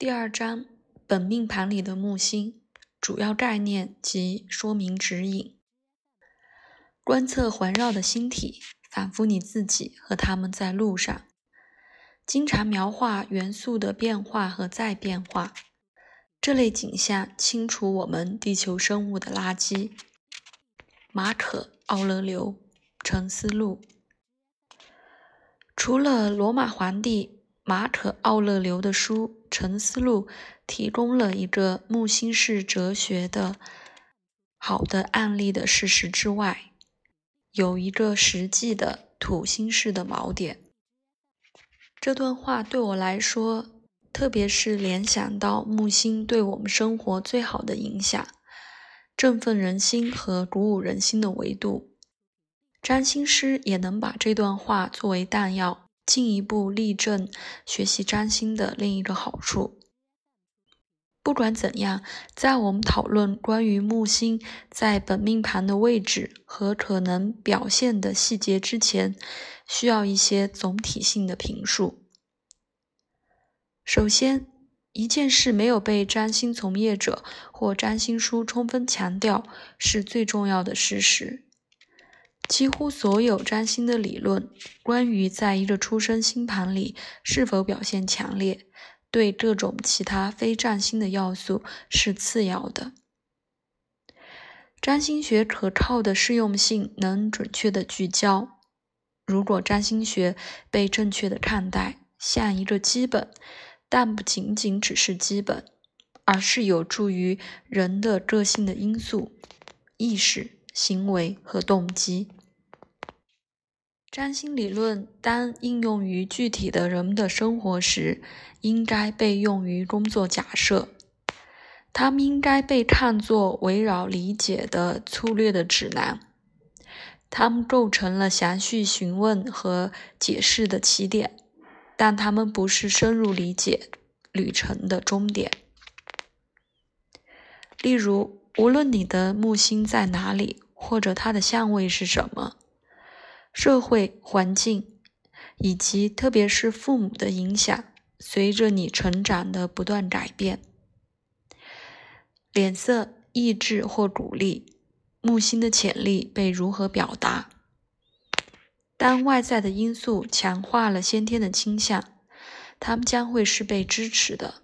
第二章本命盘里的木星主要概念及说明指引。观测环绕的星体，仿佛你自己和他们在路上。经常描画元素的变化和再变化，这类景象清除我们地球生物的垃圾。马可·奥勒留《沉思录》。除了罗马皇帝马可·奥勒留的书。《沉思录》提供了一个木星式哲学的好的案例的事实之外，有一个实际的土星式的锚点。这段话对我来说，特别是联想到木星对我们生活最好的影响，振奋人心和鼓舞人心的维度，占星师也能把这段话作为弹药。进一步例证学习占星的另一个好处。不管怎样，在我们讨论关于木星在本命盘的位置和可能表现的细节之前，需要一些总体性的评述。首先，一件事没有被占星从业者或占星书充分强调，是最重要的事实。几乎所有占星的理论，关于在一个出生星盘里是否表现强烈，对各种其他非占星的要素是次要的。占星学可靠的适用性能准确的聚焦。如果占星学被正确的看待，像一个基本，但不仅仅只是基本，而是有助于人的个性的因素、意识、行为和动机。占星理论当应用于具体的人们的生活时，应该被用于工作假设。它们应该被看作围绕理解的粗略的指南。它们构成了详细询问和解释的起点，但它们不是深入理解旅程的终点。例如，无论你的木星在哪里，或者它的相位是什么。社会环境以及特别是父母的影响，随着你成长的不断改变。脸色、意志或鼓励，木星的潜力被如何表达？当外在的因素强化了先天的倾向，他们将会是被支持的，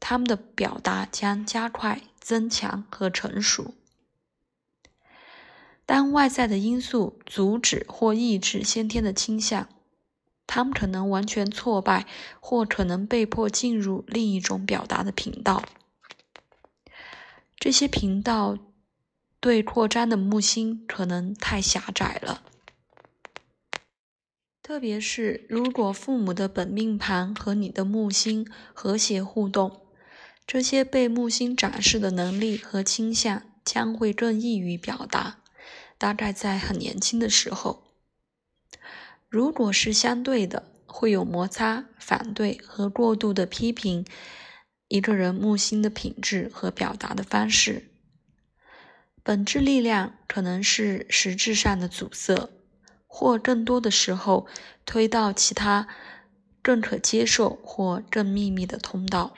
他们的表达将加快、增强和成熟。当外在的因素阻止或抑制先天的倾向，他们可能完全挫败，或可能被迫进入另一种表达的频道。这些频道对扩张的木星可能太狭窄了，特别是如果父母的本命盘和你的木星和谐互动，这些被木星展示的能力和倾向将会更易于表达。大概在很年轻的时候，如果是相对的，会有摩擦、反对和过度的批评一个人木星的品质和表达的方式。本质力量可能是实质上的阻塞，或更多的时候推到其他更可接受或更秘密的通道。